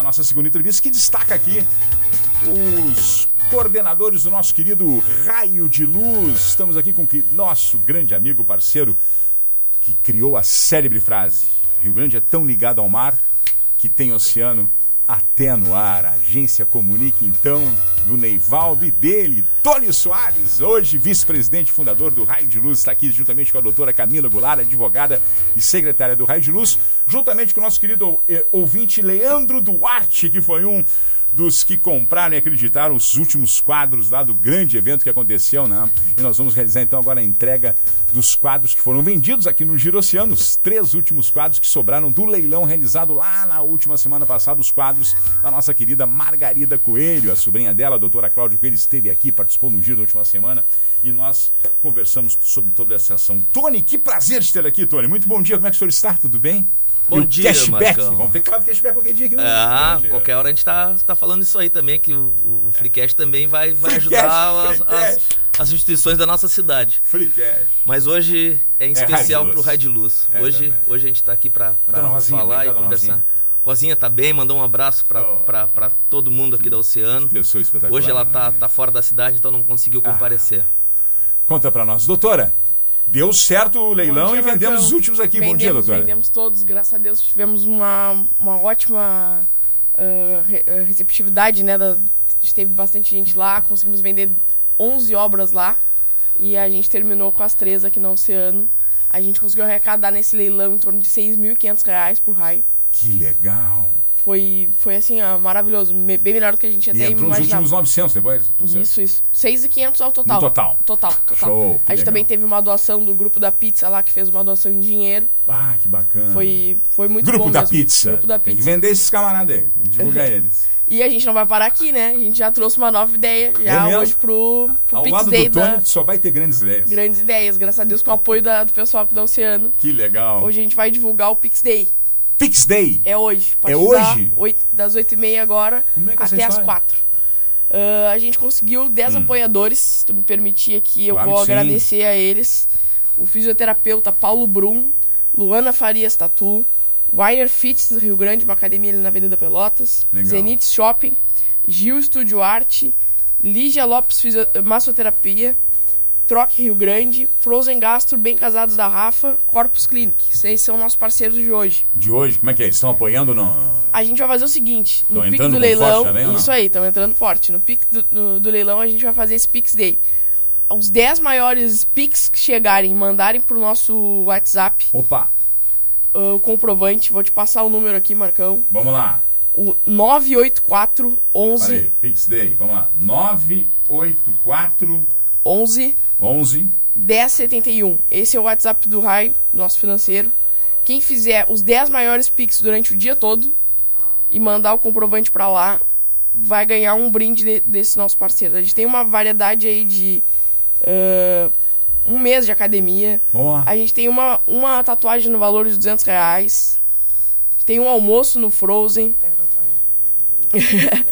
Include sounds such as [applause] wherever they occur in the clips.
a nossa segunda entrevista, que destaca aqui os coordenadores do nosso querido Raio de Luz. Estamos aqui com o nosso grande amigo, parceiro, que criou a célebre frase: Rio Grande é tão ligado ao mar que tem oceano até no ar. A agência comunica então do Neivaldo e dele, Tony Soares, hoje vice-presidente fundador do Raio de Luz, está aqui juntamente com a doutora Camila Goulart, advogada e secretária do Raio de Luz, juntamente com o nosso querido eh, ouvinte Leandro Duarte, que foi um dos que compraram e acreditaram os últimos quadros lá do grande evento que aconteceu, né? E nós vamos realizar então agora a entrega dos quadros que foram vendidos aqui no Girociano, os três últimos quadros que sobraram do leilão realizado lá na última semana passada, os quadros da nossa querida Margarida Coelho, a sobrinha dela, a doutora Cláudia Coelho, esteve aqui, participou no Giro na última semana e nós conversamos sobre toda essa ação. Tony, que prazer te ter aqui, Tony. Muito bom dia, como é que o senhor está? Tudo bem? Bom dia, cashback. Marcão. Vamos ter que falar do cashback qualquer dia aqui. no- Ah, no- qualquer hora a gente tá, tá falando isso aí também, que o, o Freecast também vai, vai Free ajudar cash, as, as, as instituições da nossa cidade. Free cash. Mas hoje é em É especial pro Luz. Raio de Luz. É hoje, hoje a gente tá aqui Rosinha, falar e conversar. Rosinha? Rosinha tá bem, mandou um abraço pra, Oh. todo mundo aqui da Oceano. Pessoa espetacular. Hoje ela né, tá, tá fora da cidade, então não conseguiu Ah. comparecer. Conta pra nós. Doutora, deu certo o leilão dia, e vendemos Marcão. os últimos aqui. Bom dia, Vendemos- doutora. Vendemos todos, graças a Deus tivemos uma, uma ótima re- ah, receptividade, né? da- a gente teve bastante gente lá, conseguimos vender 11 obras lá e a gente terminou com as três aqui no Oceano. A gente conseguiu arrecadar nesse leilão em torno de 6.500 reais por raio. Que legal. Foi, foi assim, ó, maravilhoso, me- bem melhor do que a gente E até entrou os imaginava. últimos 900 depois? Isso, isso. 6.500 ao total. No total. Total, total. Show, a gente também teve uma doação do grupo da pizza lá, que fez uma doação em dinheiro. Ah, que bacana. Foi, foi muito Grupo bom da mesmo. pizza. Grupo da Tem que pizza. vender esses camaradas aí. Tem que divulgar [laughs] eles. E a gente não vai parar aqui, né? A gente já trouxe uma nova ideia já É hoje pro, pro Ao Pix lado Day do Tony, da só vai ter grandes ideias. Grandes Ideias, graças a Deus, com o apoio da- do pessoal aqui da Oceano. Que legal. Hoje a gente vai divulgar o Pix Day. Pix Day. É hoje. É hoje? oito- das 8h30 agora é é até as história? 4 a gente conseguiu 10 apoiadores. Se tu me permitir aqui, eu Hum. Claro vou sim. agradecer a eles. O fisioterapeuta Paulo Brum, Luana Farias Tatu, Wire Fits do Rio Grande, uma academia ali na Avenida Pelotas, Legal. Zenith Shopping, Gil Estúdio Arte, Lígia Lopes Massoterapia, Troque Rio Grande, Frozen Gastro, Bem Casados da Rafa, Corpus Clinic. Esses são nossos parceiros de hoje. De hoje, como é que é? Estão apoiando no. A gente vai fazer o seguinte, no entrando do leilão, também isso aí, estão entrando forte. No pico do, do leilão a gente vai fazer esse Pix Day. Os 10 maiores Pix que chegarem, mandarem pro nosso WhatsApp Opa, uh, o comprovante, vou te passar o número aqui, Marcão. vamos lá. O 984 11 Peraí, Pix Day, vamos lá. 984 11 11 1071. Esse é o WhatsApp do Raio, nosso financeiro. Quem fizer os 10 maiores Pix durante o dia todo e mandar o comprovante pra lá, vai ganhar um brinde de- desse nosso parceiro. A gente tem uma variedade aí de ah, um mês de academia. Boa. A gente tem uma, uma tatuagem no valor de 200 reais. A gente tem um almoço no Frozen. [laughs]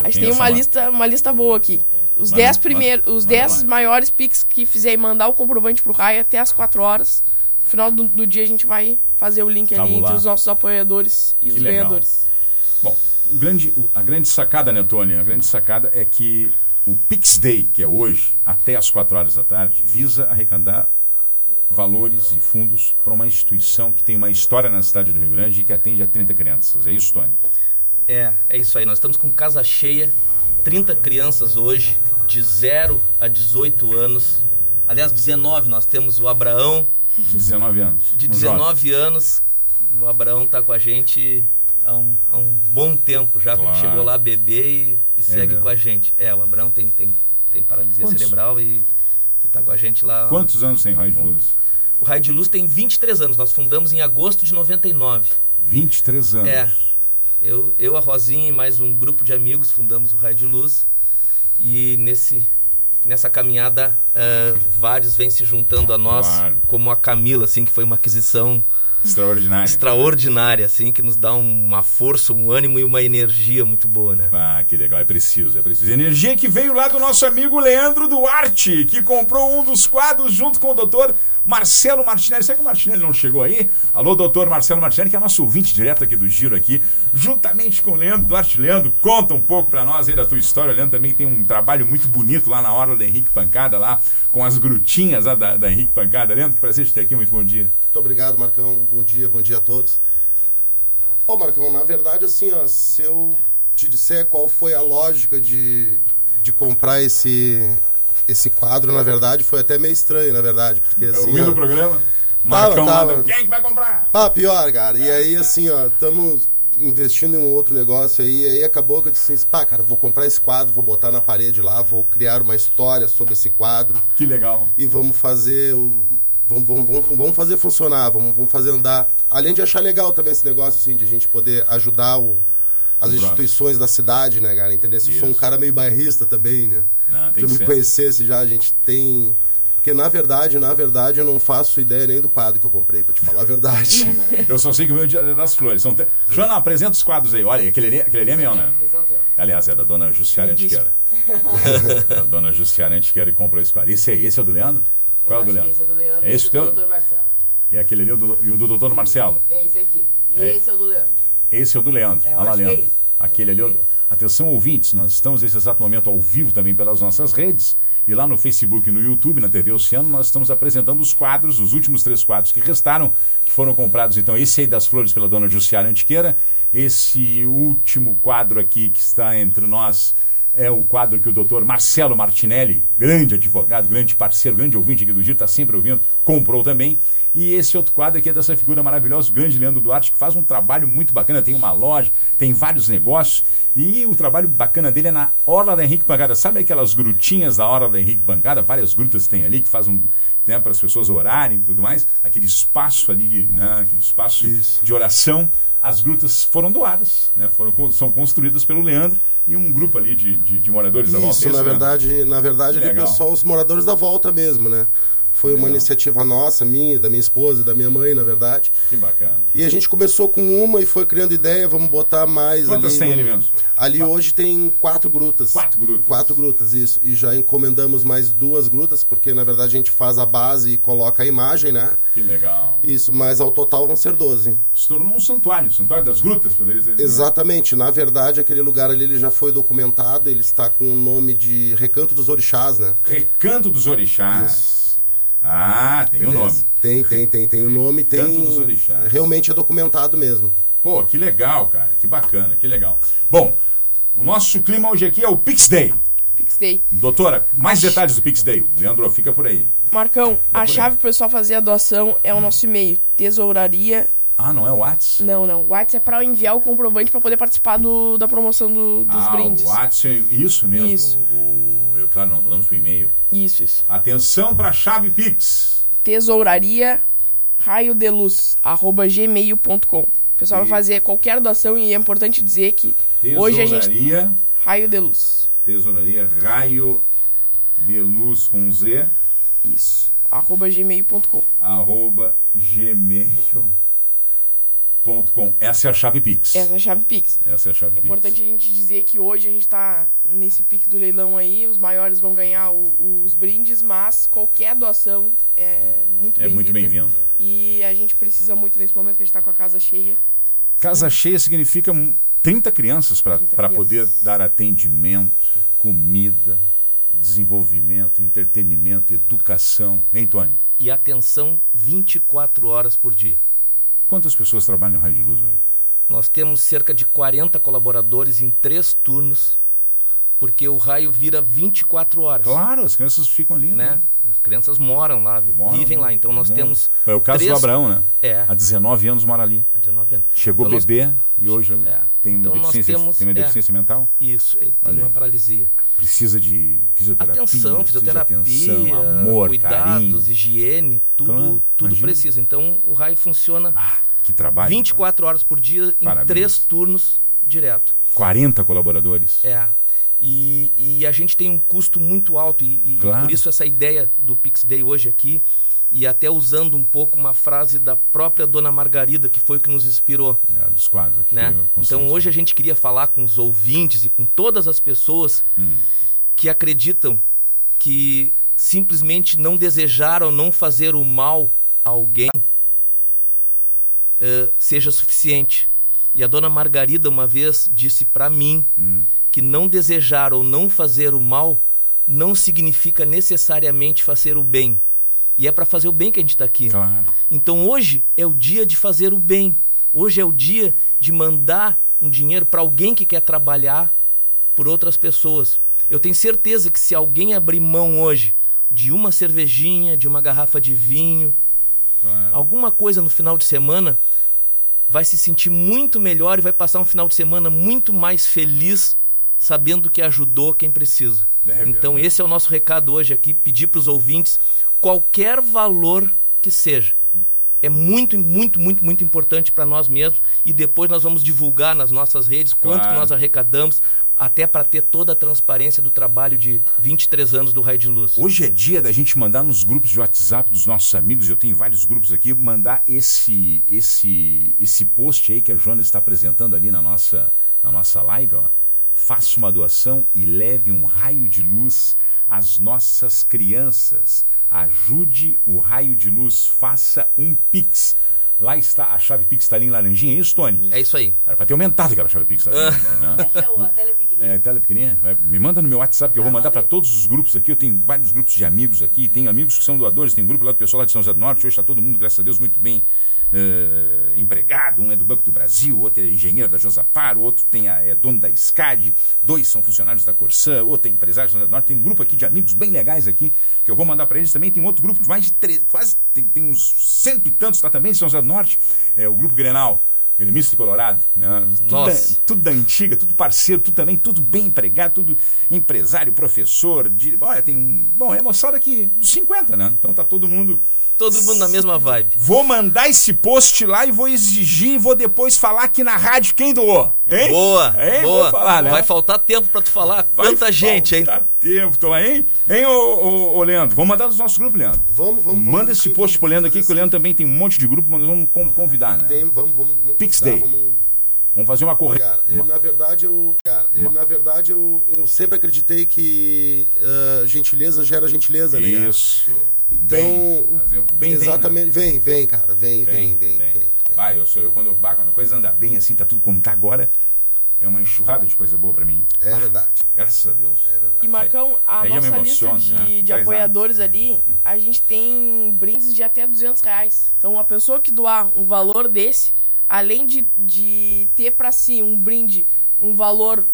A gente tem uma ma- lista, uma lista boa aqui. Os Manda- 10 primeiros, manda- os manda 10 lá. maiores Pix que fizerem mandar o comprovante pro Raio até as 4 horas. No final do, do dia a gente vai fazer o link ali Tabular. entre os nossos apoiadores e Que os legal. ganhadores. Bom, o grande, o- a grande sacada, né, Tony? A grande sacada é que o Pix Day, que é hoje, até as 4 horas da tarde, visa arrecadar valores e fundos para uma instituição que tem uma história na cidade do Rio Grande e que atende a 30 crianças. É isso, Tony? É, é isso aí. Nós estamos com casa cheia, 30 crianças hoje, de 0 a 18 anos. Aliás, 19, nós temos o Abraão, De 19 anos. de um jovem. 19 anos. O Abraão está com a gente há um, há um bom tempo já. Claro. Chegou lá bebê e, e segue mesmo. com a gente. É, o Abraão tem, tem, tem paralisia Quantos? cerebral e está com a gente lá. Quantos anos tem Raio de Luz? O Raio de Luz tem 23 anos. Nós fundamos em agosto de 99. 23 anos. É. Eu, eu, a Rosinha e mais um grupo de amigos fundamos o Raio de Luz. E nesse, nessa caminhada, eh, vários vêm se juntando a nós, Claro. como a Camila, assim, que foi uma aquisição Extraordinária. extraordinária, assim, que nos dá uma força, um ânimo e uma energia muito boa, né? Ah, que legal, é preciso, é preciso. Energia que veio lá do nosso amigo Leandro Duarte, que comprou um dos quadros junto com o doutor Marcelo Martinelli. Será que o Martinelli não chegou aí? Alô, doutor Marcelo Martinelli, que é nosso ouvinte direto aqui do Giro aqui, juntamente com o Leandro Duarte. Leandro, conta um pouco pra nós aí da tua história. O Leandro também tem um trabalho muito bonito lá na hora da Henrique Pancada, lá com as grutinhas lá da, da Henrique Pancada. Leandro, que prazer te ter aqui, muito bom dia. Muito obrigado, Marcão. Bom dia, bom dia a todos. Ô, Marcão, na verdade, assim, ó, se eu te disser qual foi a lógica de, de comprar esse, esse quadro, na verdade, foi até meio estranho, na verdade. Porque, assim, Ouvindo ó, o programa? Tava, Marcão tava. manda, Quem que vai comprar? Ah, pior, cara. E aí, assim, ó, estamos investindo em um outro negócio aí, e aí acabou que eu disse assim, pá, cara, vou comprar esse quadro, vou botar na parede lá, vou criar uma história sobre esse quadro Que legal. e vamos fazer o. Vamos, vamos, vamos, vamos fazer funcionar, vamos, vamos fazer andar. Além de achar legal também esse negócio, assim, de a gente poder ajudar o, as instituições da cidade, né, cara? Entender? Se eu sou um cara meio bairrista também, né? Não, tem Se eu me ser. conhecesse já, a gente tem. Porque na verdade, na verdade, eu não faço ideia nem do quadro que eu comprei, pra te falar a verdade. [laughs] Eu só sei que o meu é dia das flores. São te- Joana, apresenta os quadros aí. Olha, aquele ali, aquele ali é meu, né? Aliás, é da dona Justiara Antiqueira. [laughs] da dona Justiara Antiqueira que comprou esse quadro. Esse aí, esse é o do Leandro? Qual é o do Leandro? Esse é do Leandro. É esse o do teu? Dr. Marcelo. E aquele ali é o do, e o do doutor Marcelo? É esse aqui. E É. esse é o do Leandro. Esse é o do Leandro. É, Olha lá, é Leandro. isso. Aquele ali é o do... Atenção, ouvintes, nós estamos nesse exato momento ao vivo também pelas nossas redes. E lá no Facebook e no YouTube, na TV Oceano, nós estamos apresentando os quadros, os últimos três quadros que restaram, que foram comprados. Então, esse aí das flores pela dona Jussiara Antiqueira. Esse último quadro aqui que está entre nós é o quadro que o doutor Marcelo Martinelli, grande advogado, grande parceiro, grande ouvinte aqui do Giro, está sempre ouvindo, comprou também. E esse outro quadro aqui é dessa figura maravilhosa, o grande Leandro Duarte, que faz um trabalho muito bacana, tem uma loja, tem vários negócios. E o trabalho bacana dele é na Orla da Henrique Bancada. Sabe aquelas grutinhas da Orla da Henrique Bancada? Várias grutas tem ali que fazem né, para as pessoas orarem e tudo mais. Aquele espaço ali, né, aquele espaço Isso. de oração. As grutas foram doadas, né, foram, são construídas pelo Leandro e um grupo ali de, de, de moradores da volta. Isso, na né? verdade, na verdade, ali, pessoal, os moradores da volta mesmo, né? Foi uma iniciativa nossa, minha, da minha esposa e da minha mãe, na verdade. Que bacana. E a gente começou com uma e foi criando ideia, vamos botar mais Quantas ali. tem ali? Ali hoje tem quatro grutas. Quatro grutas. Quatro grutas, isso. E já encomendamos mais duas grutas, porque na verdade a gente faz a base e coloca a imagem, né? Que legal. Isso, mas ao total vão ser 12. Se tornou um santuário, um santuário das grutas, poderia ser. Exatamente. Na verdade, aquele lugar ali ele já foi documentado, ele está com o nome de Recanto dos Orixás, né? Recanto dos Orixás. Ah, tem o nome. Tem, tem, tem, tem o nome, tem. Recanto dos Orixás. Realmente é documentado mesmo. Pô, que legal, cara. Que bacana, que legal. Bom, o nosso clima hoje aqui é o Pix Day. Pix Day. Doutora, mais detalhes do Pix Day. Leandro, fica por aí. Marcão, a aí. chave pro pessoal fazer a doação é o nosso e-mail, tesouraria. Ah, não é o Whats? Não, não. O WhatsApp é pra enviar o comprovante pra poder participar do, da promoção do- dos ah, brindes. o Whats, é isso mesmo. Isso. O, eu, claro, nós falamos pro e-mail. Isso, isso. Atenção para a chave Pix. Tesouraria raio de luz, arroba gmail.com. O pessoal E- vai fazer qualquer doação e é importante dizer que hoje a gente. Tesouraria, Raio de luz. tesouraria, raio de luz com Z, Isso. Arroba gmail.com. arroba gmail.com. Essa é a chave Pix. Essa é a chave Pix. Essa é a chave É Pix. importante a gente dizer que hoje a gente tá nesse pique do leilão aí, os maiores vão ganhar o- os brindes, mas qualquer doação é muito É bem-vinda. muito bem-vinda. E a gente precisa muito nesse momento que a gente tá com a casa cheia. Casa cheia significa um- 30 crianças para 30 poder dar atendimento, comida, desenvolvimento, entretenimento, educação. Hein, Tony? E atenção 24 horas por dia. Quantas pessoas trabalham no Raio de Luz hoje? Nós temos cerca de 40 colaboradores em três turnos, porque o raio vira 24 horas. Claro, as crianças ficam ali, Né? As crianças moram lá, Moram, vivem lá. Então nós moram. temos. É o caso três- do Abraão, né? É, Há 19 anos mora ali. há 19 anos. Chegou Então nós- bebê e hoje É. tem uma Então nós deficiência, temos- tem uma é. deficiência mental. Isso, ele tem Olha uma aí. paralisia. Precisa de fisioterapia, Atenção, fisioterapia, atenção, amor, cuidados, carinho. higiene, tudo, Claro, tudo imagina. precisa. Então o raio funciona Ah, que trabalho. 24 horas por dia em Parabéns. três turnos direto. 40 colaboradores. É. E, e a gente tem um custo muito alto e, e Claro. por isso essa ideia do Pix Day hoje aqui. e até usando um pouco uma frase da própria Dona Margarida, que foi o que nos inspirou. É, dos quadros aqui. Né? Então hoje a gente queria falar com os ouvintes e com todas as pessoas hum. que acreditam que simplesmente não desejaram não fazer o mal a alguém uh, seja suficiente. E a dona Margarida uma vez disse para mim hum. Que não desejar ou não fazer o mal não significa necessariamente fazer o bem. E é para fazer o bem que a gente está aqui. Claro. Então hoje é o dia de fazer o bem. Hoje é o dia de mandar um dinheiro para alguém que quer trabalhar por outras pessoas. Eu tenho certeza que se alguém abrir mão hoje de uma cervejinha, de uma garrafa de vinho, claro. alguma coisa no final de semana, vai se sentir muito melhor e vai passar um final de semana muito mais feliz, sabendo que ajudou quem precisa. É então, esse é o nosso recado hoje aqui: pedir para os ouvintes qualquer valor que seja. É muito, muito, muito, muito importante para nós mesmos e depois nós vamos divulgar nas nossas redes quanto claro. que nós arrecadamos, até para ter toda a transparência do trabalho de 23 anos do Raio de Luz. Hoje é dia da gente mandar nos grupos de WhatsApp dos nossos amigos, eu tenho vários grupos aqui, mandar esse esse esse post aí que a Joana está apresentando ali na nossa na nossa live, ó. Faça uma doação e leve um raio de luz às nossas crianças. Ajude o raio de luz, faça um pix Lá está, a chave Pix está ali em laranjinha, é isso, Tony? É isso aí. Era para ter aumentado aquela chave Pix. Ali, [laughs] né? É a tela é pequenininha. É, a tela é pequenininha. Me manda no meu WhatsApp que eu vou mandar para todos os grupos aqui. Eu tenho vários grupos de amigos aqui. Tem amigos que são doadores, tem um grupo lá do pessoal lá de São José do Norte. Hoje está todo mundo, graças a Deus, muito bem uh, empregado. Um é do Banco do Brasil, outro é engenheiro da Josapar, outro tem a, é dono da SCAD, dois são funcionários da Corsã, outro é empresário de São José do Norte. Tem um grupo aqui de amigos bem legais aqui que eu vou mandar para eles também. Tem outro grupo de mais de três, quase tem, tem uns cento e tantos, está também em São José do Norte. É o Grupo Grenal. Gremista Colorado, né? Tudo Nossa. Da, tudo da antiga, tudo parceiro, tudo também, tudo bem empregado, tudo empresário, professor. De, olha, tem um. Bom, é moçada aqui dos 50, né? Então tá todo mundo Todo mundo na mesma vibe. Vou mandar esse post lá e vou exigir e vou depois falar aqui na rádio quem doou. Hein? Boa, hein? boa. Falar, né? Vai faltar tempo para tu falar. Vai Quanta gente, hein? Vai faltar tempo, tô aí. Hein, ô, ô, ô, Leandro? Vamos mandar nos nossos grupos, Leandro? Vamos, vamos. Manda vamos, esse post vamos, pro Leandro aqui, que o Leandro também tem um monte de grupo, mas nós vamos convidar, né? Tem, vamos, vamos. vamos Pix Day. Vamos... Vamos fazer uma corrida. Cara, eu, na verdade, eu, cara, eu, na verdade eu, eu sempre acreditei que uh, gentileza gera gentileza, né? Isso. Então, bem, exatamente, vem, né? vem, vem, cara, vem, vem, vem, vem. eu sou eu quando eu quando a coisa anda bem assim, tá tudo como tá agora, é uma enxurrada de coisa boa para mim. É ah, verdade. Graças a Deus. É verdade. E Marcão, a Aí nossa lista de, né? de apoiadores ali, a gente tem brindes de até 200 reais. Então, a pessoa que doar um valor desse, além de, de ter para si um brinde, um valor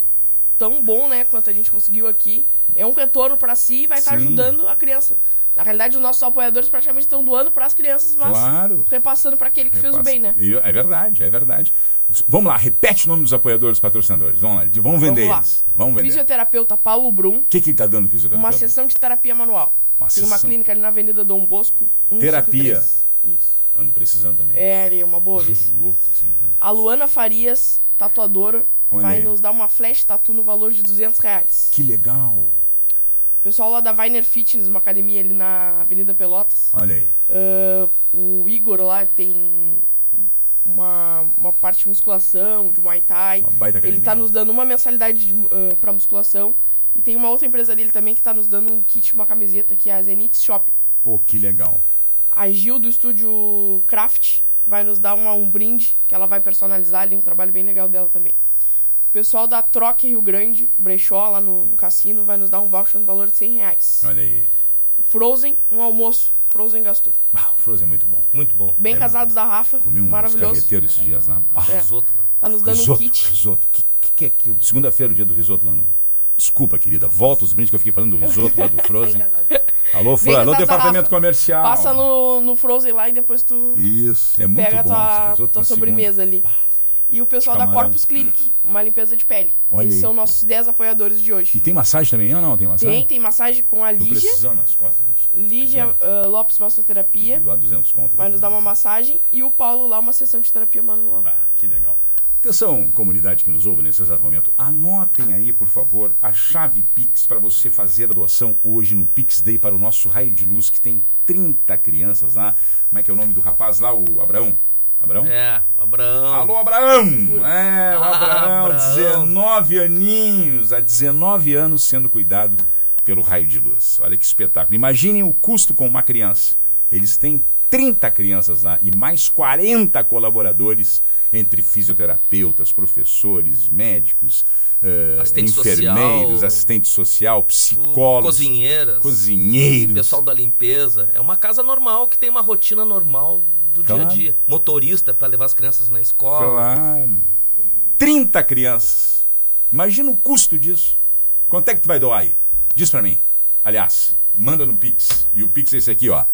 tão bom, né, quanto a gente conseguiu aqui, é um retorno para si e vai estar tá ajudando a criança. Na realidade, os nossos apoiadores praticamente estão doando para as crianças, mas claro. repassando para aquele que Repassa. fez o bem, né? É verdade, é verdade. Vamos lá, repete o nome dos apoiadores patrocinadores. Vamos lá, vamos vender vamos eles. Vamos vender. Fisioterapeuta Paulo Brum. O que que tá dando fisioterapeuta? Uma sessão de terapia manual. Uma Tem sessão. uma clínica ali na Avenida Dom Bosco. 153. Terapia. Isso. Ando precisando também. É, é uma boa, [laughs] vice. Louco, assim, né? A Luana Farias, tatuadora, Olha vai aí. nos dar uma flash tatu no valor de 200 reais. Que legal. O pessoal lá da Viner Fitness, uma academia ali na Avenida Pelotas. Olha aí. Uh, o Igor lá tem uma, uma parte de musculação, de Muay Thai. Uma baita academia. Ele tá nos dando uma mensalidade uh, pra musculação. E tem uma outra empresa dele também que tá nos dando um kit, uma camiseta, que é a Zenith Shopping. Pô, que legal. A Gil do estúdio Craft vai nos dar uma, um brinde que ela vai personalizar ali, um trabalho bem legal dela também. O pessoal da Troca Rio Grande, Brechó, lá no, no, cassino, vai nos dar um voucher no valor de 100 reais. Olha aí. O Frozen, um almoço. Frozen Gastro. Ah, o Frozen é muito bom. Muito bom. Bem é, casados da Rafa. Comi um maravilhoso. carreteiros esses dias lá. Ah, é. Risoto. Tá nos dando risoto, um kit. Risoto. Que, que, que é aquilo? Segunda-feira, o dia do risoto lá no... Desculpa, querida. Volta os brindes que eu fiquei falando do risoto lá do [laughs] Frozen. Alô, Fran. Alô, departamento comercial. Passa no, no Frozen lá e depois tu Isso, é muito pega bom. a tua, tua sobremesa ali. E o pessoal da Corpus Clinic, uma limpeza de pele. Olha Eles aí. são nossos 10 apoiadores de hoje. E tem massagem também ou não? Tem massagem? Tem, tem massagem com a Tô Lígia. precisando nas costas, Lígia. Lígia uh, Lopes Massoterapia. Doar 200 conto. aqui. Vai nos dar uma massagem. E o Paulo lá, uma sessão de terapia manual. Ah, que legal. Atenção, comunidade que nos ouve nesse exato momento, anotem aí, por favor, a chave Pix para você fazer a doação hoje no Pix Day para o nosso raio de luz, que tem 30 crianças lá. Como é que é o nome do rapaz lá, o Abraão? Abraão? É, o Abraão. Alô, Abraão! É, o Ah, Abraão, Abraão. 19 aninhos, há 19 anos sendo cuidado pelo raio de luz. Olha que espetáculo. Imaginem o custo com uma criança. Eles têm 30 crianças lá e mais 40 colaboradores, entre fisioterapeutas, professores, médicos, eh, Assistente enfermeiros, social, assistente social, psicólogos, Cozinheiras. cozinheiros. Pessoal da limpeza. É uma casa normal que tem uma rotina normal do Claro. dia a dia. Motorista para levar as crianças na escola. Claro. 30 crianças. Imagina o custo disso. Quanto é que tu vai doar aí? Diz pra mim. Aliás, manda no Pix. E o Pix é esse aqui, ó.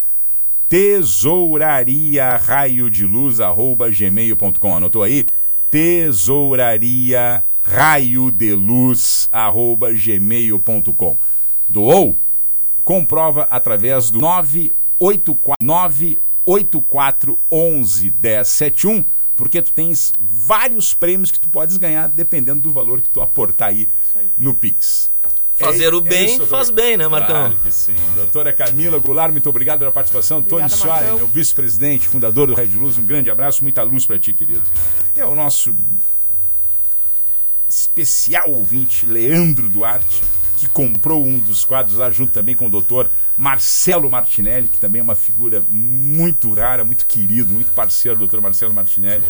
Tesouraria raio de luz arroba gmail.com. Anotou aí? Tesouraria raio de luz arroba gmail.com. Doou? Comprova através do 984 984 11 1071, porque tu tens vários prêmios que tu podes ganhar dependendo do valor que tu aportar aí no Pix. Fazer É- o é bem isso, faz bem, né, Marcão? Claro que sim. Doutora Camila Goulart, muito obrigado pela participação. Obrigada, Tony Soares, meu vice-presidente, fundador do Red Luz, um grande abraço, muita luz para ti, querido. É o nosso especial ouvinte, Leandro Duarte, que comprou um dos quadros lá junto também com o doutor Marcelo Martinelli, que também é uma figura muito rara, muito querido, muito parceiro do doutor Marcelo Martinelli,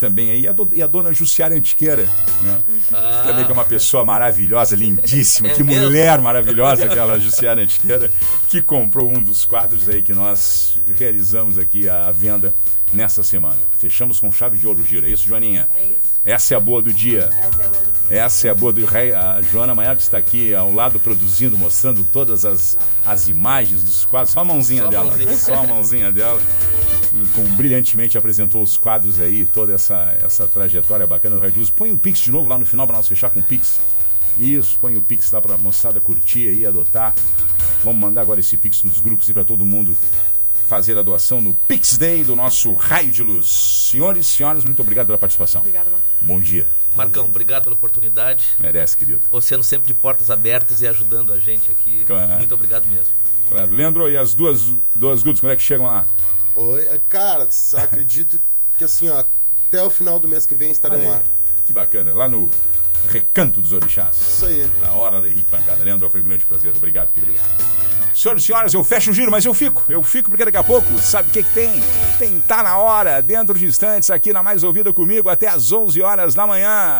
também aí, e a, do- e a dona Jussiara Antiqueira, né? Ah, também que é uma pessoa maravilhosa, lindíssima, É que mesmo? mulher maravilhosa aquela Jussiara Antiqueira, que comprou um dos quadros aí que nós realizamos aqui a venda nessa semana. Fechamos com chave de ouro gira, é isso, Joaninha? É isso. Essa é a boa do dia. Essa é a boa do dia. Essa é a Joana Maior que está aqui ao lado produzindo, mostrando todas as, as imagens dos quadros. Só a mãozinha Só a dela. mãozinha. Só a mãozinha dela. Com brilhantemente apresentou os quadros aí, toda essa, essa trajetória bacana do Red News. Põe o Pix de novo lá no final para nós fechar com o Pix. Isso, põe o Pix lá para a moçada curtir aí, adotar. Vamos mandar agora esse Pix nos grupos e para todo mundo fazer a doação no Pix Day do nosso Raio de Luz. Senhores e senhoras, muito obrigado pela participação. Obrigada, Marcão. Bom dia. Marcão, obrigado pela oportunidade. Merece, querido. Você sempre de portas abertas e ajudando a gente aqui. Claro. Muito obrigado mesmo. Claro. Leandro, e as duas, duas grupos, como é que chegam lá? Oi, é, cara, acredito que assim, ó, até o final do mês que vem estarão lá. Que bacana. Lá no Recanto dos Orixás. Isso aí. Na hora da Henrique Pancada. Leandro, foi um grande prazer. Obrigado, querido. Senhoras e senhoras, eu fecho o giro, mas eu fico. Eu fico porque daqui a pouco, sabe o que, que tem? Tem Tá Na Hora, dentro de instantes, aqui na Mais Ouvida comigo, até às 11 horas da manhã.